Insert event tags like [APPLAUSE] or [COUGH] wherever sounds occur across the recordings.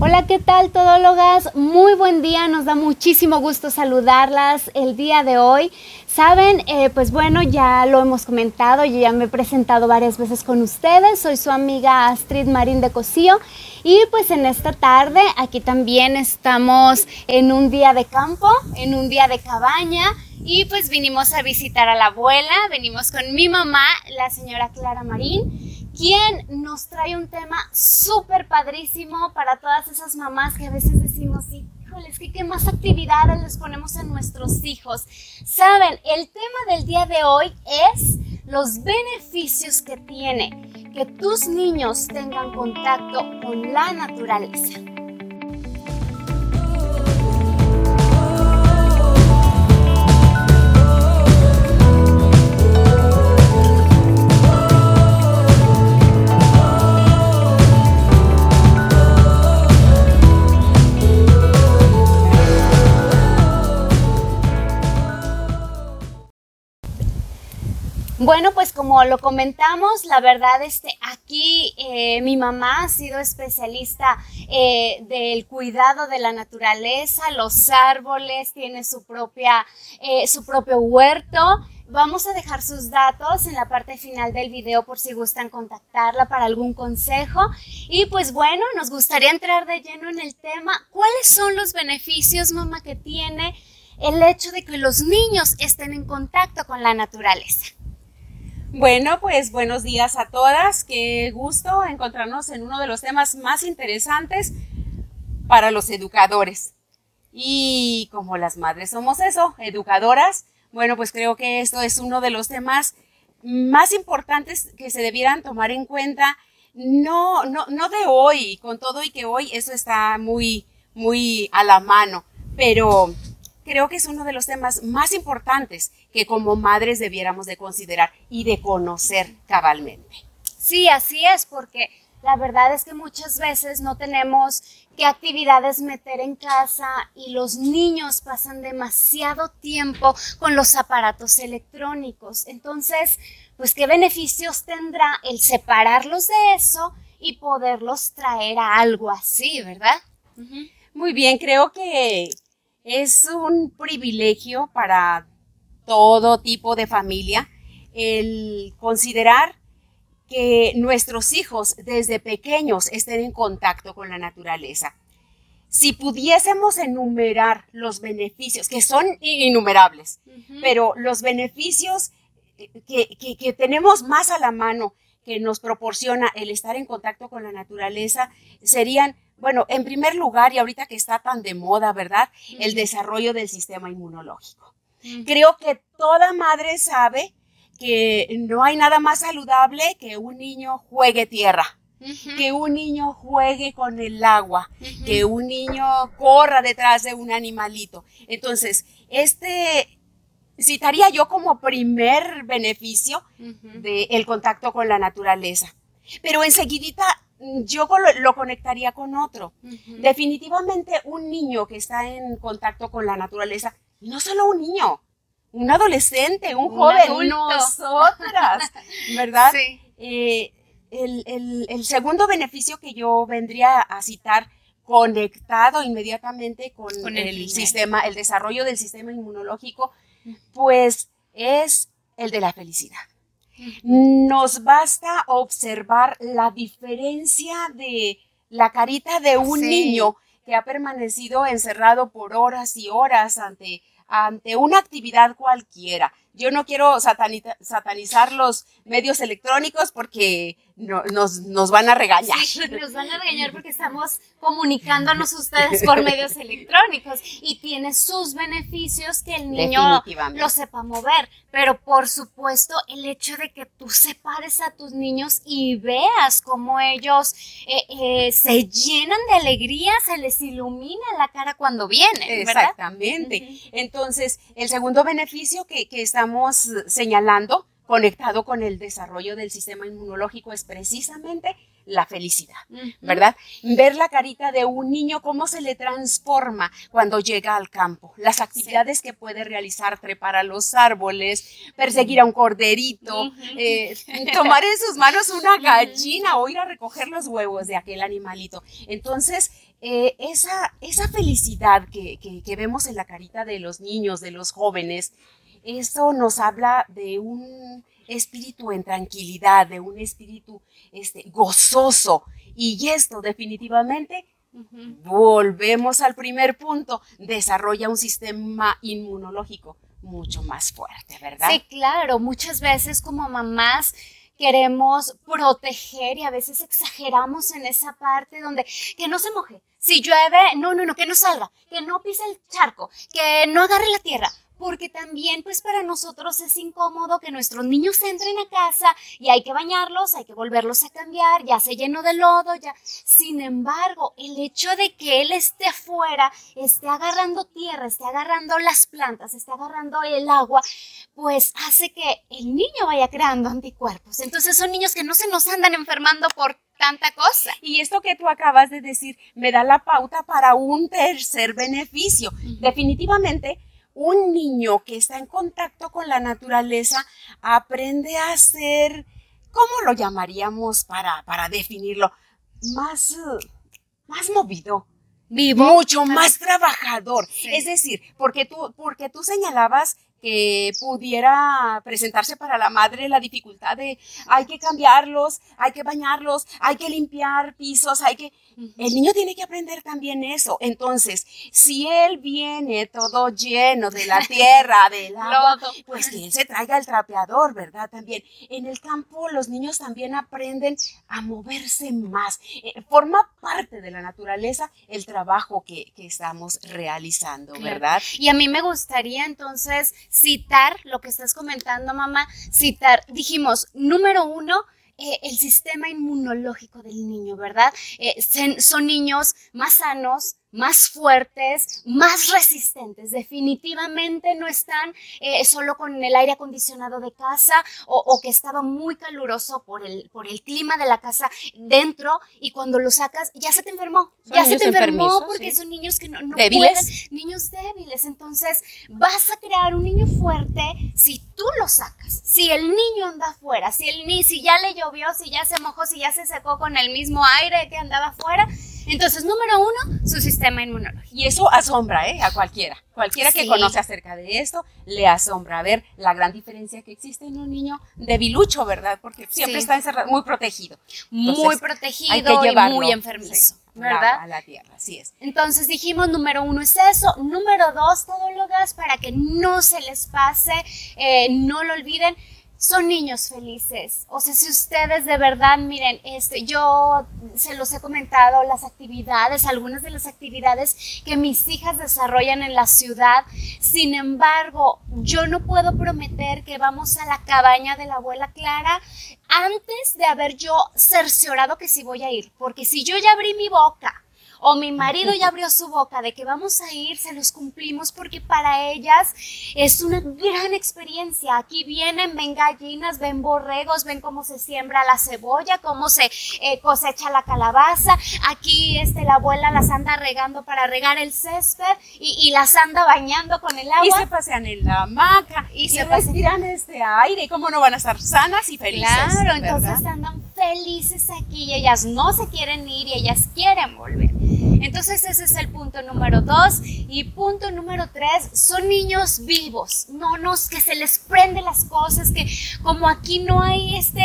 Hola, ¿qué tal, todólogas? Muy buen día, nos da muchísimo gusto saludarlas el día de hoy. Saben, eh, pues bueno, ya lo hemos comentado, yo ya me he presentado varias veces con ustedes, soy su amiga Astrid Marín de Cosío y pues en esta tarde aquí también estamos en un día de campo, en un día de cabaña y pues vinimos a visitar a la abuela, venimos con mi mamá, la señora Clara Marín quien nos trae un tema súper padrísimo para todas esas mamás que a veces decimos, híjoles, ¿qué, ¿qué más actividades les ponemos a nuestros hijos? Saben, el tema del día de hoy es los beneficios que tiene que tus niños tengan contacto con la naturaleza. Bueno, pues como lo comentamos, la verdad, este, aquí eh, mi mamá ha sido especialista eh, del cuidado de la naturaleza, los árboles, tiene su, propia, eh, su propio huerto. Vamos a dejar sus datos en la parte final del video por si gustan contactarla para algún consejo. Y pues bueno, nos gustaría entrar de lleno en el tema. ¿Cuáles son los beneficios, mamá, que tiene el hecho de que los niños estén en contacto con la naturaleza? Bueno, pues buenos días a todas. Qué gusto encontrarnos en uno de los temas más interesantes para los educadores. Y como las madres somos eso, educadoras, bueno, pues creo que esto es uno de los temas más importantes que se debieran tomar en cuenta, no, no, no de hoy, con todo y que hoy eso está muy, muy a la mano, pero creo que es uno de los temas más importantes que como madres debiéramos de considerar y de conocer cabalmente. Sí, así es, porque la verdad es que muchas veces no tenemos qué actividades meter en casa y los niños pasan demasiado tiempo con los aparatos electrónicos. Entonces, pues qué beneficios tendrá el separarlos de eso y poderlos traer a algo así, ¿verdad? Muy bien, creo que es un privilegio para todo tipo de familia el considerar que nuestros hijos desde pequeños estén en contacto con la naturaleza. Si pudiésemos enumerar los beneficios, que son innumerables, pero los beneficios que, que, tenemos más a la mano que nos proporciona el estar en contacto con la naturaleza serían bueno, en primer lugar, y ahorita que está tan de moda, ¿verdad? El desarrollo del sistema inmunológico. Creo que toda madre sabe que no hay nada más saludable que un niño juegue tierra, que un niño juegue con el agua, que un niño corra detrás de un animalito. Entonces, este citaría yo como primer beneficio del contacto con la naturaleza. Pero enseguidita yo lo, conectaría con otro. Definitivamente un niño que está en contacto con la naturaleza, no solo un niño, un adolescente, un, joven, nosotras, [LAUGHS] ¿verdad? Sí. Eh, el, segundo beneficio que yo vendría a citar conectado inmediatamente con, el, sistema, el desarrollo del sistema inmunológico, pues es el de la felicidad. Nos basta observar la diferencia de la carita de un niño que ha permanecido encerrado por horas y horas ante, ante una actividad cualquiera. Yo no quiero satanizar los medios electrónicos porque nos, nos, van a regañar. [LAUGHS] nos van a regañar porque estamos comunicándonos ustedes por medios electrónicos y tiene sus beneficios que el niño lo sepa mover. Pero por supuesto, el hecho de que tú separes a tus niños y veas cómo ellos eh, eh, se llenan de alegría, se les ilumina la cara cuando vienen. Exactamente. Entonces, el segundo beneficio que, que estamos señalando conectado con el desarrollo del sistema inmunológico es precisamente la felicidad, ¿verdad? Ver la carita de un niño, cómo se le transforma cuando llega al campo, las actividades que puede realizar, trepar a los árboles, perseguir a un corderito, eh, tomar en sus manos una [LAUGHS] gallina o ir a recoger los huevos de aquel animalito. Entonces, eh, esa, esa felicidad que, que, vemos en la carita de los niños, de los jóvenes, eso nos habla de un espíritu en tranquilidad, de un espíritu este, gozoso. Y esto definitivamente, volvemos al primer punto, desarrolla un sistema inmunológico mucho más fuerte, ¿verdad? Sí, claro, muchas veces como mamás queremos proteger y a veces exageramos en esa parte donde que no se moje. Si llueve, no, no, no, que no salga, que no pise el charco, que no agarre la tierra porque también pues para nosotros es incómodo que nuestros niños entren a casa y hay que bañarlos, hay que volverlos a cambiar, ya se llenó de lodo, ya. Sin embargo, el hecho de que él esté afuera, esté agarrando tierra, esté agarrando las plantas, esté agarrando el agua, pues hace que el niño vaya creando anticuerpos. Entonces son niños que no se nos andan enfermando por tanta cosa. Y esto que tú acabas de decir me da la pauta para un tercer beneficio. Definitivamente, un niño que está en contacto con la naturaleza aprende a ser, ¿cómo lo llamaríamos para, para definirlo? Más, más movido. Vivo. Mucho más trabajador. Es decir, porque tú, porque tú señalabas que pudiera presentarse para la madre la dificultad de hay que cambiarlos, hay que bañarlos, hay que limpiar pisos, hay que... El niño tiene que aprender también eso. Entonces, si él viene todo lleno de la [LAUGHS] tierra, del agua, pues que él se traiga el trapeador, ¿verdad? También. En el campo los niños también aprenden a moverse más. Eh, forma parte de la naturaleza el trabajo que, que estamos realizando, ¿verdad? Y a mí me gustaría entonces citar lo que estás comentando, mamá, citar, dijimos, número uno, eh, el sistema inmunológico del niño, ¿verdad? Eh, son niños más sanos, más fuertes, más resistentes. Definitivamente no están eh, solo con el aire acondicionado de casa o, que estaba muy caluroso por el, por el clima de la casa dentro y cuando lo sacas ya se te enfermó. Ya se te enfermó porque son niños que no, no pueden, niños débiles. Entonces vas a crear un niño fuerte si tú lo sacas. Si el niño anda afuera, si, el, si ya le llovió, si ya se mojó, si ya se secó con el mismo aire que andaba afuera, entonces, número uno, su sistema inmunológico. Y eso asombra ¿eh? a cualquiera. Cualquiera que conoce acerca de esto le asombra ver la gran diferencia que existe en un niño debilucho, ¿verdad? Porque siempre está encerrado, muy protegido. muy protegido y muy enfermizo. ¿verdad? A la tierra, así es. Entonces dijimos, número uno es eso. Número dos, todólogas, para que no se les pase, eh, no lo olviden son niños felices. O sea, si ustedes de verdad, miren, este, yo se los he comentado, las actividades, algunas de las actividades que mis hijas desarrollan en la ciudad. Sin embargo, yo no puedo prometer que vamos a la cabaña de la abuela Clara antes de haber yo cerciorado que sí voy a ir. Porque si yo ya abrí mi boca o mi marido ya abrió su boca de que vamos a ir, se los cumplimos porque para ellas es una gran experiencia. Aquí vienen, ven gallinas, ven borregos, ven cómo se siembra la cebolla, cómo se eh, cosecha la calabaza. Aquí este, la abuela las anda regando para regar el césped y, las anda bañando con el agua. Y se pasean en la hamaca y, se respiran este aire. ¿Cómo no van a estar sanas y felices? Claro, entonces andan felices aquí y ellas no se quieren ir y ellas quieren volver. Entonces ese es el punto número dos. Y punto número tres, son niños vivos, no nos que se les prende las cosas, que como aquí no hay este,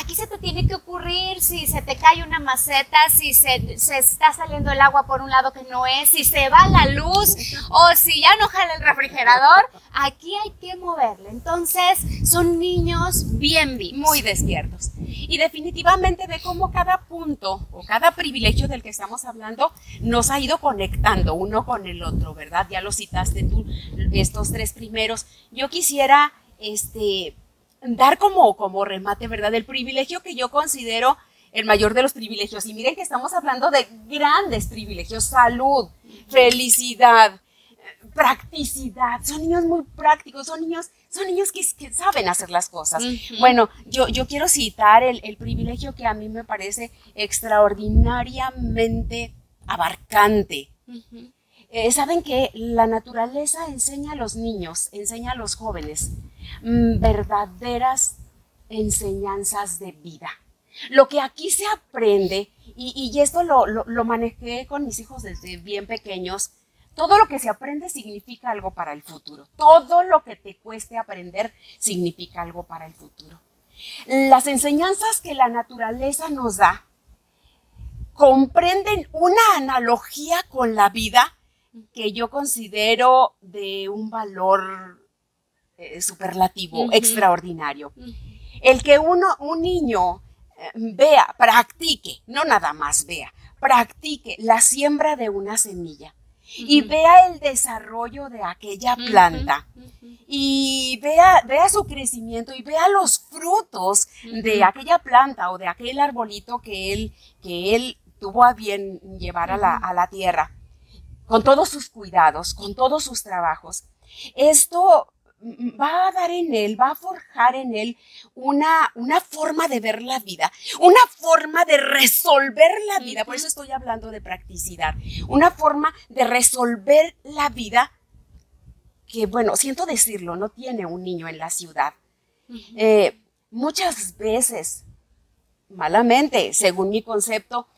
aquí se te tiene que ocurrir si se te cae una maceta, si se, se está saliendo el agua por un lado que no es, si se va la luz o si ya no jala el refrigerador, aquí hay que moverle. Entonces son niños bien vivos. Muy despiertos. Y definitivamente ve cómo cada punto o cada privilegio del que estamos hablando nos ha ido conectando uno con el otro, ¿verdad? Ya lo citaste tú, estos tres primeros. Yo quisiera, este, dar como, como remate, ¿verdad? El privilegio que yo considero el mayor de los privilegios. Y miren que estamos hablando de grandes privilegios, salud, felicidad, practicidad. Son niños muy prácticos, son niños, son niños que, saben hacer las cosas. Bueno, yo, yo quiero citar el, privilegio que a mí me parece extraordinariamente abarcante. Eh, Saben que la naturaleza enseña a los niños, enseña a los jóvenes mm, verdaderas enseñanzas de vida. Lo que aquí se aprende Y, esto lo, lo, manejé con mis hijos desde bien pequeños. Todo lo que se aprende significa algo para el futuro. Todo lo que te cueste aprender significa algo para el futuro. Las enseñanzas que la naturaleza nos da comprenden una analogía con la vida que yo considero de un valor eh, superlativo, extraordinario. El que uno, un niño eh, vea, practique, no nada más vea, practique la siembra de una semilla y vea el desarrollo de aquella planta y vea, vea su crecimiento y vea los frutos de aquella planta o de aquel arbolito que él, que él tuvo a bien llevar a la, a la tierra, con todos sus cuidados, con todos sus trabajos. Esto va a dar en él, va a forjar en él una, una forma de ver la vida, una forma de resolver la vida, por eso estoy hablando de practicidad, una forma de resolver la vida que, bueno, siento decirlo, no tiene un niño en la ciudad. Eh, muchas veces, malamente, según mi concepto,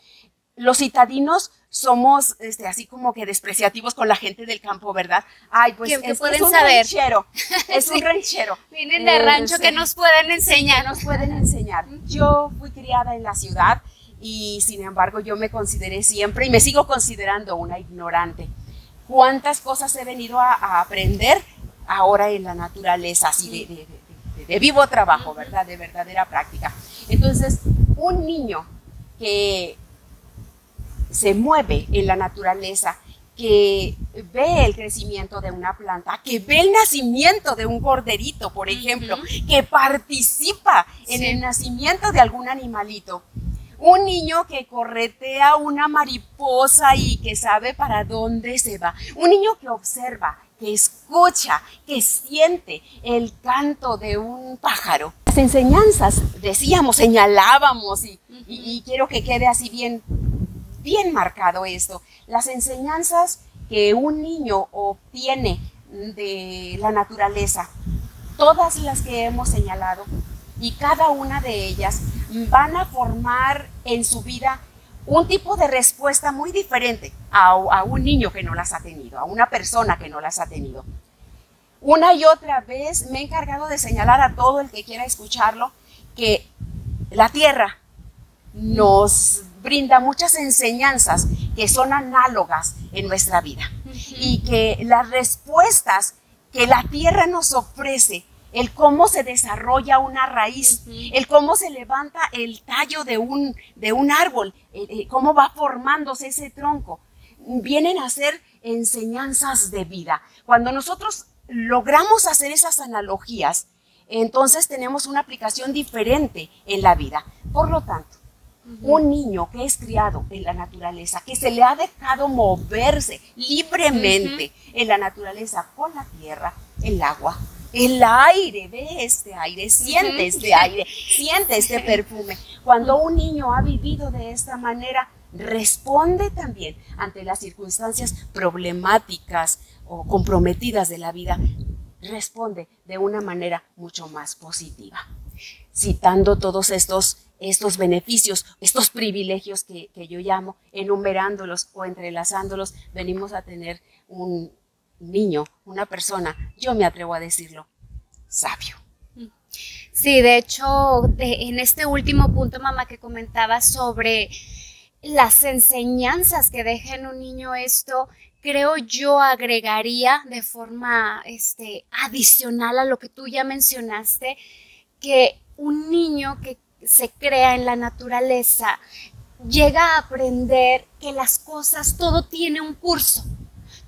los citadinos somos este, así como que despreciativos con la gente del campo, ¿verdad? Ay, pues es, pueden un saber? ranchero, [LAUGHS] es un ranchero. Vienen de rancho que nos pueden enseñar. nos pueden enseñar. Yo fui criada en la ciudad y sin embargo yo me consideré siempre y me sigo considerando una ignorante. ¿Cuántas cosas he venido a, aprender ahora en la naturaleza, así de, de vivo trabajo, ¿verdad? De verdadera práctica. Entonces, un niño que se mueve en la naturaleza, que ve el crecimiento de una planta, que ve el nacimiento de un corderito, por ejemplo, que participa en el nacimiento de algún animalito. Un niño que corretea una mariposa y que sabe para dónde se va. Un niño que observa, que escucha, que siente el canto de un pájaro. Las enseñanzas, decíamos, señalábamos y, y quiero que quede así bien bien marcado esto. Las enseñanzas que un niño obtiene de la naturaleza, todas las que hemos señalado y cada una de ellas van a formar en su vida un tipo de respuesta muy diferente a, un niño que no las ha tenido, a una persona que no las ha tenido. Una y otra vez me he encargado de señalar a todo el que quiera escucharlo que la tierra nos brinda muchas enseñanzas que son análogas en nuestra vida y que las respuestas que la tierra nos ofrece, el cómo se desarrolla una raíz, el cómo se levanta el tallo de un, de un árbol, cómo va formándose ese tronco, vienen a ser enseñanzas de vida. Cuando nosotros logramos hacer esas analogías, entonces tenemos una aplicación diferente en la vida. Por lo tanto, un niño que es criado en la naturaleza, que se le ha dejado moverse libremente en la naturaleza con la tierra, el agua, el aire, ve este aire, siente este aire, siente este perfume. Cuando un niño ha vivido de esta manera, responde también ante las circunstancias problemáticas o comprometidas de la vida, responde de una manera mucho más positiva. Citando todos estos estos beneficios, estos privilegios que, yo llamo, enumerándolos o entrelazándolos, venimos a tener un niño, una persona, yo me atrevo a decirlo, sabio. Sí, de hecho, en este último punto, mamá, que comentaba sobre las enseñanzas que deja en un niño esto, creo yo agregaría de forma este, adicional a lo que tú ya mencionaste, que un niño que se crea en la naturaleza, llega a aprender que las cosas, todo tiene un curso,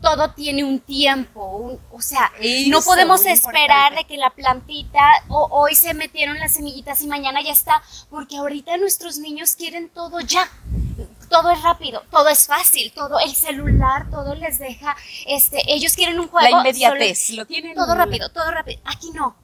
todo tiene un tiempo, o sea, no podemos esperar de que la plantita, o, hoy se metieron las semillitas y mañana ya está, porque ahorita nuestros niños quieren todo ya. Todo es rápido, todo es fácil, todo el celular, todo les deja, este, ellos quieren un juego. La inmediatez, lo tienen. Todo rápido, todo rápido. Aquí no,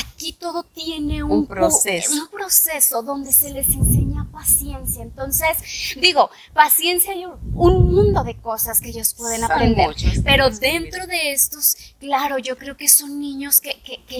Aquí todo tiene un, proceso. Un proceso donde se les enseña paciencia. Entonces, digo, paciencia y un mundo de cosas que ellos pueden aprender. pero dentro de estos, claro, yo creo que son niños que,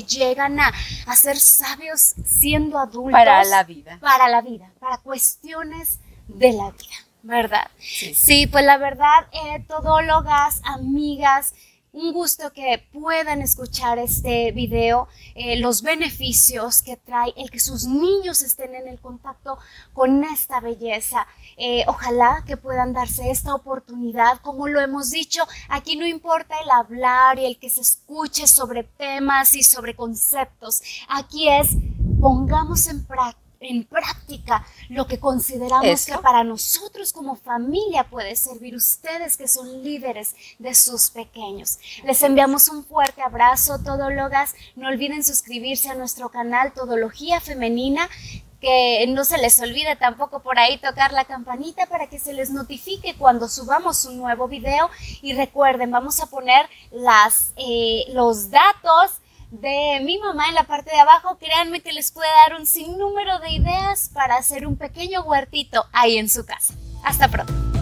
llegan a, a ser sabios siendo adultos. Para la vida. Para la vida, para cuestiones de la vida, ¿verdad? Sí, pues la verdad, eh, todólogas, amigas, un gusto que puedan escuchar este video, eh, los beneficios que trae el que sus niños estén en el contacto con esta belleza. Eh, ojalá que puedan darse esta oportunidad, como lo hemos dicho, aquí no importa el hablar y el que se escuche sobre temas y sobre conceptos, aquí es pongamos en práctica en práctica lo que consideramos que para nosotros como familia puede servir ustedes que son líderes de sus pequeños. Les enviamos un fuerte abrazo, todólogas. No olviden suscribirse a nuestro canal Todología Femenina que no se les olvide tampoco por ahí tocar la campanita para que se les notifique cuando subamos un nuevo video y recuerden vamos a poner las, eh, los datos de mi mamá en la parte de abajo, créanme que les puede dar un sinnúmero de ideas para hacer un pequeño huertito ahí en su casa. Hasta pronto.